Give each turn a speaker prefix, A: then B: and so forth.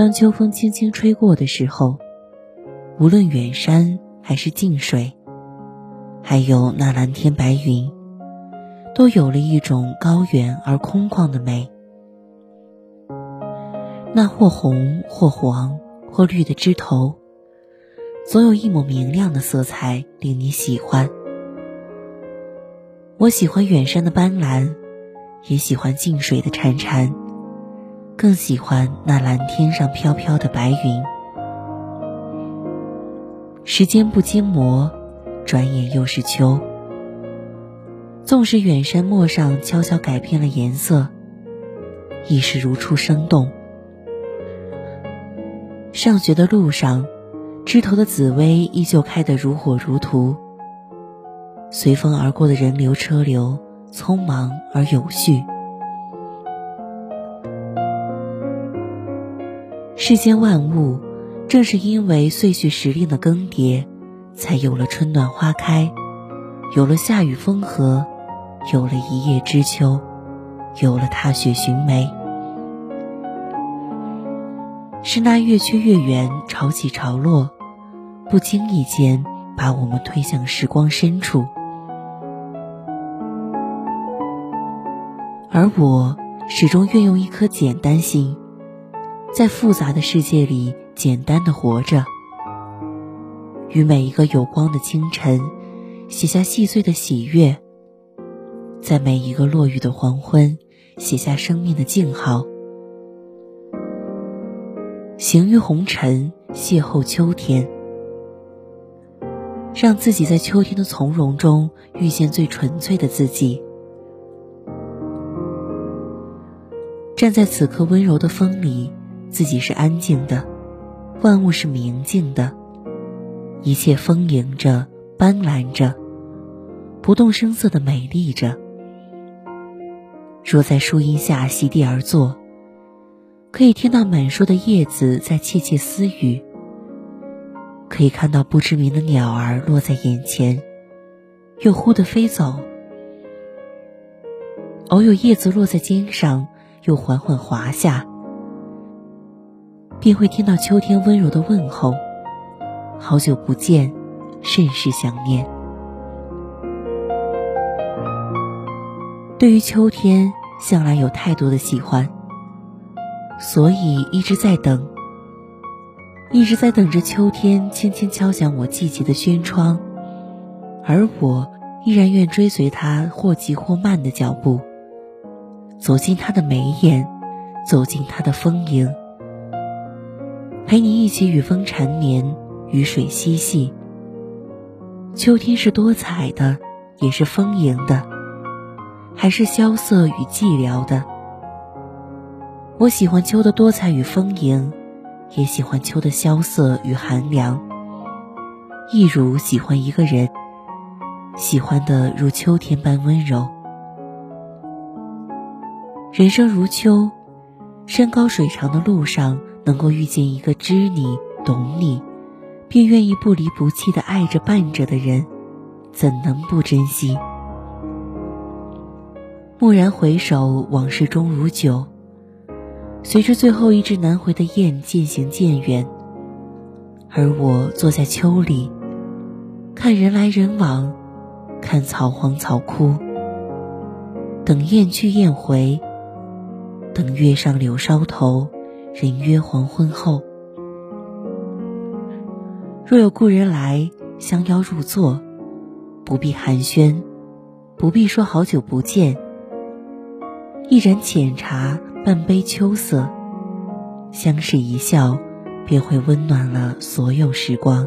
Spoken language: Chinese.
A: 当秋风轻轻吹过的时候，无论远山还是近水，还有那蓝天白云，都有了一种高远而空旷的美。那或红或黄或绿的枝头，总有一抹明亮的色彩令你喜欢。我喜欢远山的斑斓，也喜欢近水的潺潺。更喜欢那蓝天上飘飘的白云。时间不经磨，转眼又是秋。纵使远山陌上悄悄改变了颜色，亦是如初生动。上学的路上，枝头的紫薇依旧开得如火如荼。随风而过的人流车流，匆忙而有序。世间万物，正是因为岁序时令的更迭，才有了春暖花开，有了夏雨风和，有了一叶知秋，有了踏雪寻梅。是那月缺月圆，潮起潮落，不经意间把我们推向时光深处。而我始终愿用一颗简单心。在复杂的世界里，简单的活着，与每一个有光的清晨，写下细碎的喜悦；在每一个落雨的黄昏，写下生命的静好。行于红尘，邂逅秋天，让自己在秋天的从容中遇见最纯粹的自己。站在此刻温柔的风里。自己是安静的，万物是明净的，一切丰盈着，斑斓着，不动声色的美丽着。若在树荫下席地而坐，可以听到满树的叶子在窃窃私语，可以看到不知名的鸟儿落在眼前，又忽地飞走。偶有叶子落在肩上，又缓缓滑下。便会听到秋天温柔的问候：“好久不见，甚是想念。”对于秋天，向来有太多的喜欢，所以一直在等，一直在等着秋天轻轻敲响我季节的轩窗，而我依然愿追随他或急或慢的脚步，走进他的眉眼，走进他的丰盈。陪你一起与风缠绵，与水嬉戏。秋天是多彩的，也是丰盈的，还是萧瑟与寂寥的？我喜欢秋的多彩与丰盈，也喜欢秋的萧瑟与寒凉。一如喜欢一个人，喜欢的如秋天般温柔。人生如秋，山高水长的路上。能够遇见一个知你、懂你，便愿意不离不弃的爱着、伴着的人，怎能不珍惜？蓦然回首，往事终如酒。随着最后一只南回的雁渐行渐远，而我坐在秋里，看人来人往，看草黄草枯，等雁去雁回，等月上柳梢头。人约黄昏后，若有故人来相邀入座，不必寒暄，不必说好久不见。一盏浅茶，半杯秋色，相视一笑，便会温暖了所有时光。